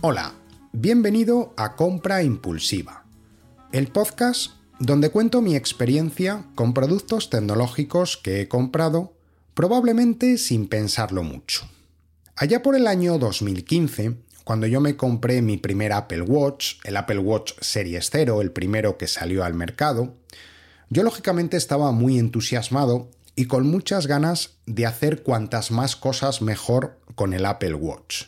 Hola, bienvenido a Compra Impulsiva, el podcast donde cuento mi experiencia con productos tecnológicos que he comprado probablemente sin pensarlo mucho. Allá por el año 2015, cuando yo me compré mi primer Apple Watch, el Apple Watch Series 0, el primero que salió al mercado, yo lógicamente estaba muy entusiasmado y con muchas ganas de hacer cuantas más cosas mejor con el Apple Watch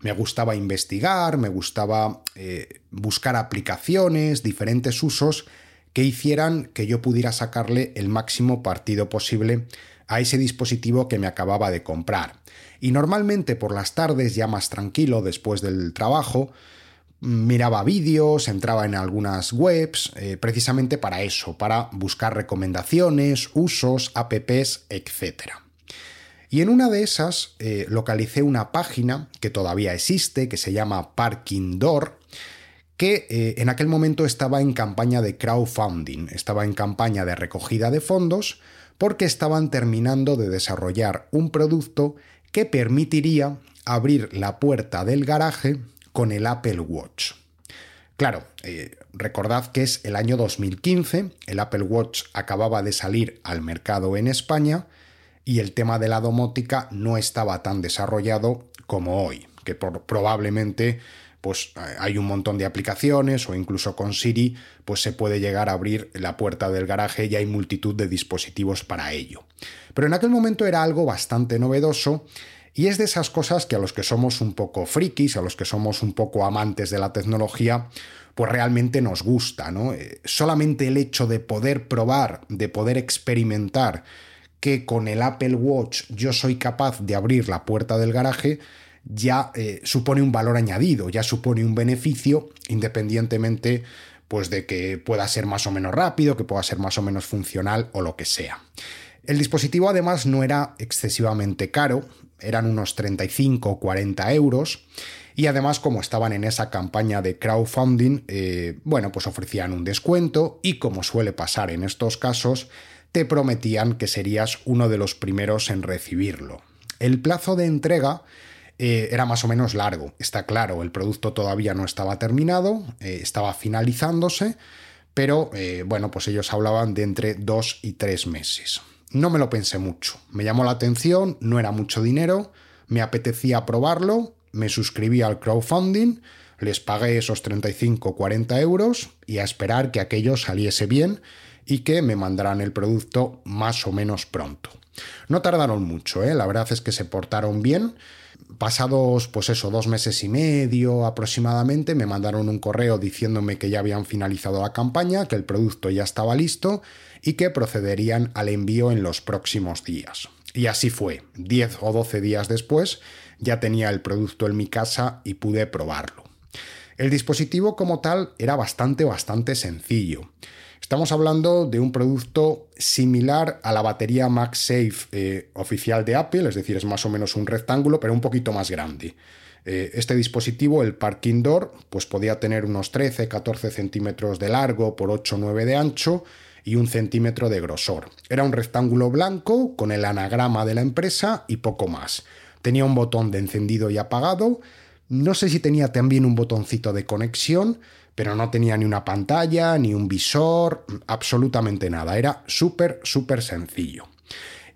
me gustaba investigar, me gustaba eh, buscar aplicaciones, diferentes usos que hicieran que yo pudiera sacarle el máximo partido posible a ese dispositivo que me acababa de comprar. Y normalmente por las tardes, ya más tranquilo después del trabajo, miraba vídeos, entraba en algunas webs, eh, precisamente para eso, para buscar recomendaciones, usos, apps, etcétera. Y en una de esas eh, localicé una página que todavía existe, que se llama Parking Door, que eh, en aquel momento estaba en campaña de crowdfunding, estaba en campaña de recogida de fondos, porque estaban terminando de desarrollar un producto que permitiría abrir la puerta del garaje con el Apple Watch. Claro, eh, recordad que es el año 2015, el Apple Watch acababa de salir al mercado en España, y el tema de la domótica no estaba tan desarrollado como hoy, que probablemente pues hay un montón de aplicaciones o incluso con Siri pues se puede llegar a abrir la puerta del garaje y hay multitud de dispositivos para ello. Pero en aquel momento era algo bastante novedoso y es de esas cosas que a los que somos un poco frikis, a los que somos un poco amantes de la tecnología, pues realmente nos gusta, ¿no? Eh, solamente el hecho de poder probar, de poder experimentar que con el Apple Watch yo soy capaz de abrir la puerta del garaje, ya eh, supone un valor añadido, ya supone un beneficio, independientemente pues de que pueda ser más o menos rápido, que pueda ser más o menos funcional o lo que sea. El dispositivo además no era excesivamente caro, eran unos 35 o 40 euros. Y además, como estaban en esa campaña de crowdfunding, eh, bueno, pues ofrecían un descuento y como suele pasar en estos casos, te prometían que serías uno de los primeros en recibirlo. El plazo de entrega eh, era más o menos largo, está claro, el producto todavía no estaba terminado, eh, estaba finalizándose, pero eh, bueno, pues ellos hablaban de entre dos y tres meses. No me lo pensé mucho, me llamó la atención, no era mucho dinero, me apetecía probarlo, me suscribí al crowdfunding, les pagué esos 35-40 euros y a esperar que aquello saliese bien y que me mandarán el producto más o menos pronto. No tardaron mucho, ¿eh? la verdad es que se portaron bien. Pasados, pues eso, dos meses y medio aproximadamente, me mandaron un correo diciéndome que ya habían finalizado la campaña, que el producto ya estaba listo y que procederían al envío en los próximos días. Y así fue. 10 o 12 días después ya tenía el producto en mi casa y pude probarlo. El dispositivo como tal era bastante, bastante sencillo. Estamos hablando de un producto similar a la batería MagSafe eh, oficial de Apple, es decir, es más o menos un rectángulo, pero un poquito más grande. Eh, este dispositivo, el Parking Door, pues podía tener unos 13-14 centímetros de largo por 8-9 de ancho y un centímetro de grosor. Era un rectángulo blanco con el anagrama de la empresa y poco más. Tenía un botón de encendido y apagado. No sé si tenía también un botoncito de conexión, pero no tenía ni una pantalla, ni un visor, absolutamente nada. Era súper, súper sencillo.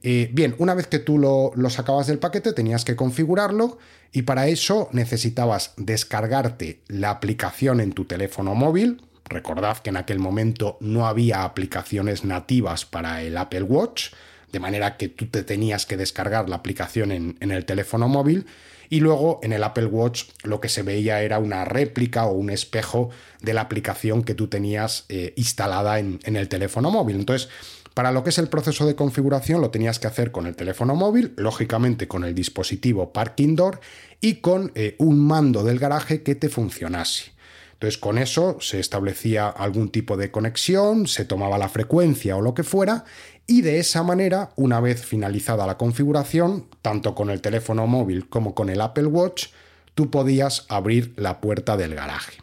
Eh, bien, una vez que tú lo, sacabas del paquete tenías que configurarlo y para eso necesitabas descargarte la aplicación en tu teléfono móvil. Recordad que en aquel momento no había aplicaciones nativas para el Apple Watch, de manera que tú te tenías que descargar la aplicación en el teléfono móvil y luego en el Apple Watch lo que se veía era una réplica o un espejo de la aplicación que tú tenías eh, instalada en, el teléfono móvil. Entonces, para lo que es el proceso de configuración lo tenías que hacer con el teléfono móvil, lógicamente con el dispositivo Parking Door y con eh, un mando del garaje que te funcionase. Entonces con eso se establecía algún tipo de conexión, se tomaba la frecuencia o lo que fuera y de esa manera, una vez finalizada la configuración, tanto con el teléfono móvil como con el Apple Watch, tú podías abrir la puerta del garaje.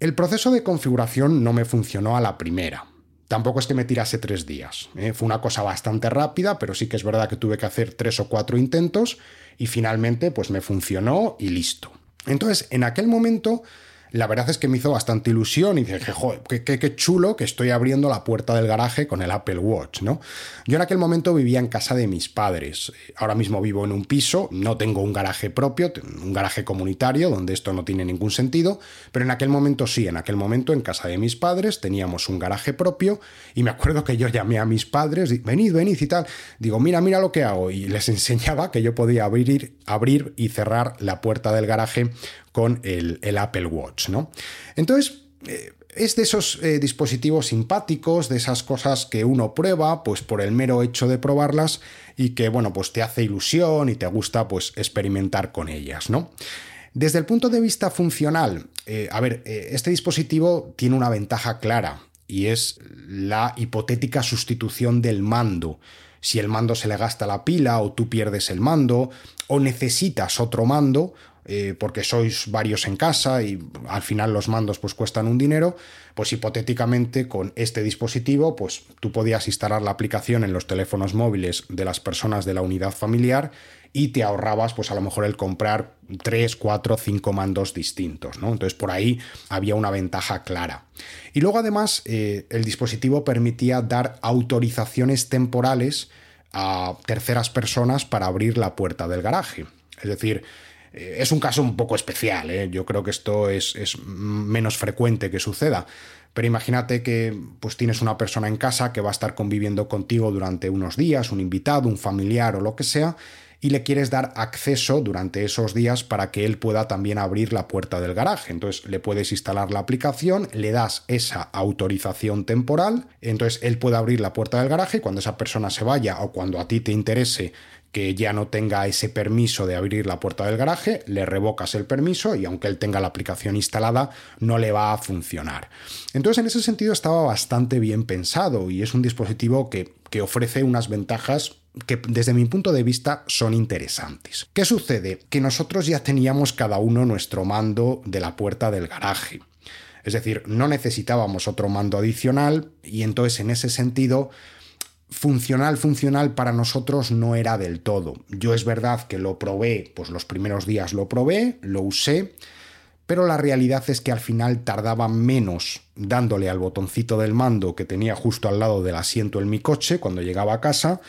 El proceso de configuración no me funcionó a la primera. Tampoco es que me tirase tres días. ¿eh? Fue una cosa bastante rápida, pero sí que es verdad que tuve que hacer tres o cuatro intentos y finalmente pues me funcionó y listo. Entonces, en aquel momento la verdad es que me hizo bastante ilusión y dije, joder, qué, chulo que estoy abriendo la puerta del garaje con el Apple Watch, ¿no? Yo en aquel momento vivía en casa de mis padres. Ahora mismo vivo en un piso, no tengo un garaje propio, un garaje comunitario, donde esto no tiene ningún sentido, pero en aquel momento sí, en aquel momento en casa de mis padres teníamos un garaje propio y me acuerdo que yo llamé a mis padres, venid, venid y tal. Digo, mira, mira lo que hago. Y les enseñaba que yo podía abrir, abrir y cerrar la puerta del garaje con el, Apple Watch, ¿no? Entonces, eh, es de esos eh, dispositivos simpáticos, de esas cosas que uno prueba, pues por el mero hecho de probarlas y que, bueno, pues te hace ilusión y te gusta, pues, experimentar con ellas, ¿no? Desde el punto de vista funcional, eh, a ver, este dispositivo tiene una ventaja clara y es la hipotética sustitución del mando. Si el mando se le gasta la pila o tú pierdes el mando o necesitas otro mando, eh, porque sois varios en casa y al final los mandos pues cuestan un dinero, pues hipotéticamente con este dispositivo pues tú podías instalar la aplicación en los teléfonos móviles de las personas de la unidad familiar y te ahorrabas pues a lo mejor el comprar 3, 4, 5 mandos distintos, ¿no? Entonces por ahí había una ventaja clara. Y luego además eh, el dispositivo permitía dar autorizaciones temporales a terceras personas para abrir la puerta del garaje. Es decir, eh, es un caso un poco especial, ¿eh? yo creo que esto es, menos frecuente que suceda. Pero imagínate que pues tienes una persona en casa que va a estar conviviendo contigo durante unos días, un invitado, un familiar o lo que sea, y le quieres dar acceso durante esos días para que él pueda también abrir la puerta del garaje. Entonces le puedes instalar la aplicación, le das esa autorización temporal, entonces él puede abrir la puerta del garaje y cuando esa persona se vaya o cuando a ti te interese que ya no tenga ese permiso de abrir la puerta del garaje, le revocas el permiso y aunque él tenga la aplicación instalada, no le va a funcionar. Entonces, en ese sentido estaba bastante bien pensado y es un dispositivo que, que ofrece unas ventajas que desde mi punto de vista son interesantes. ¿Qué sucede? Que nosotros ya teníamos cada uno nuestro mando de la puerta del garaje. Es decir, no necesitábamos otro mando adicional y entonces en ese sentido funcional, funcional para nosotros no era del todo. Yo es verdad que lo probé, pues los primeros días lo probé, lo usé, pero la realidad es que al final tardaba menos dándole al botoncito del mando que tenía justo al lado del asiento en mi coche cuando llegaba a casa,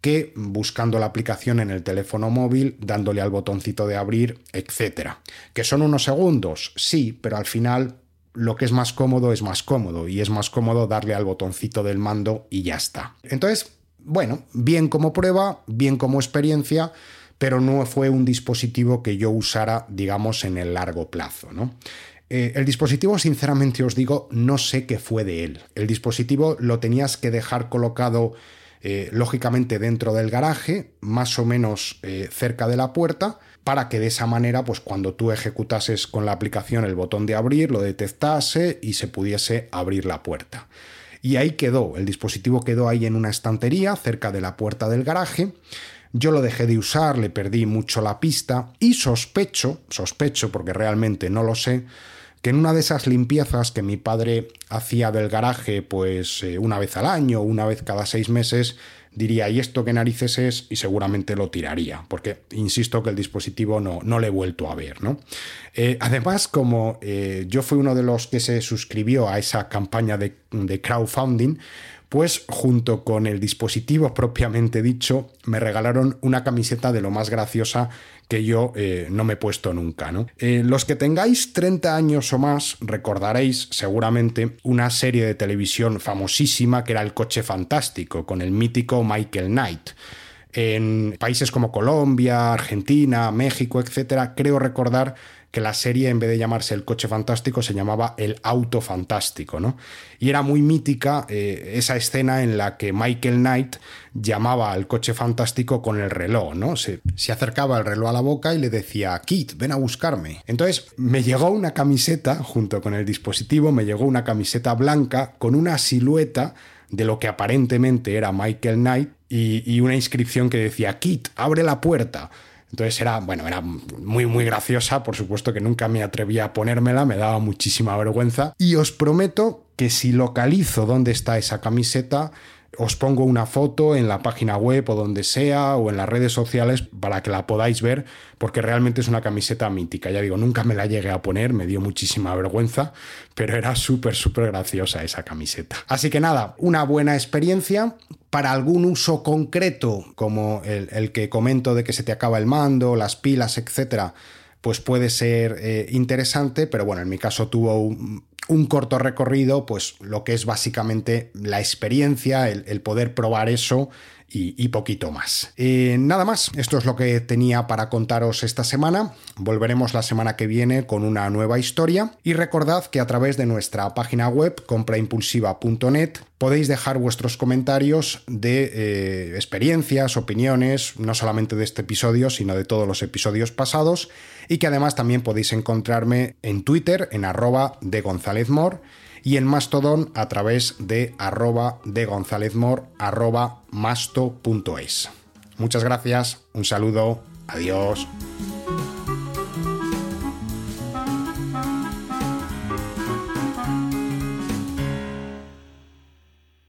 que buscando la aplicación en el teléfono móvil, dándole al botoncito de abrir, etc. ¿Que son unos segundos? Sí, pero al final lo que es más cómodo es más cómodo y es más cómodo darle al botoncito del mando y ya está. Entonces, bueno, bien como prueba, bien como experiencia, pero no fue un dispositivo que yo usara, digamos, en el largo plazo, ¿no? Eh, el dispositivo, sinceramente os digo, no sé qué fue de él. El dispositivo lo tenías que dejar colocado, eh, lógicamente, dentro del garaje, más o menos eh, cerca de la puerta, para que de esa manera, pues cuando tú ejecutases con la aplicación el botón de abrir, lo detectase y se pudiese abrir la puerta. Y ahí quedó, el dispositivo quedó ahí en una estantería cerca de la puerta del garaje. Yo lo dejé de usar, le perdí mucho la pista y sospecho, sospecho porque realmente no lo sé, que en una de esas limpiezas que mi padre hacía del garaje pues eh, una vez al año, una vez cada seis meses, diría, ¿y esto qué narices es? Y seguramente lo tiraría, porque insisto que el dispositivo no, no le he vuelto a ver. ¿no? Eh, además, como eh, yo fui uno de los que se suscribió a esa campaña de, de crowdfunding, pues junto con el dispositivo propiamente dicho, me regalaron una camiseta de lo más graciosa que yo eh, no me he puesto nunca. Eh, los que tengáis 30 años o más recordaréis seguramente una serie de televisión famosísima que era El coche fantástico, con el mítico Michael Knight. En países como Colombia, Argentina, México, etc., creo recordar que la serie en vez de llamarse El coche fantástico se llamaba El auto fantástico, ¿no? Y era muy mítica eh, esa escena en la que Michael Knight llamaba al coche fantástico con el reloj, ¿no? Se, se acercaba el reloj a la boca y le decía, Kit, ven a buscarme. Entonces me llegó una camiseta, junto con el dispositivo, me llegó una camiseta blanca con una silueta de lo que aparentemente era Michael Knight y, y una inscripción que decía, Kit, abre la puerta. Entonces era, bueno, era muy, muy graciosa, por supuesto que nunca me atrevía a ponérmela, me daba muchísima vergüenza. Y os prometo que si localizo dónde está esa camiseta, os pongo una foto en la página web o donde sea o en las redes sociales para que la podáis ver porque realmente es una camiseta mítica. Ya digo, nunca me la llegué a poner, me dio muchísima vergüenza, pero era súper, súper graciosa esa camiseta. Así que nada, una buena experiencia. Para algún uso concreto, como el, que comento de que se te acaba el mando, las pilas, etcétera, pues puede ser eh, interesante, pero bueno, en mi caso tuvo un, un corto recorrido, pues lo que es básicamente la experiencia, el, poder probar eso y, poquito más. Eh, nada más, esto es lo que tenía para contaros esta semana. Volveremos la semana que viene con una nueva historia y recordad que a través de nuestra página web compraimpulsiva.net podéis dejar vuestros comentarios de eh, experiencias, opiniones, no solamente de este episodio, sino de todos los episodios pasados y que además también podéis encontrarme en Twitter en arroba de González Mor y en Mastodon a través de arroba de González Mor arroba masto.es. Muchas gracias, un saludo, adiós.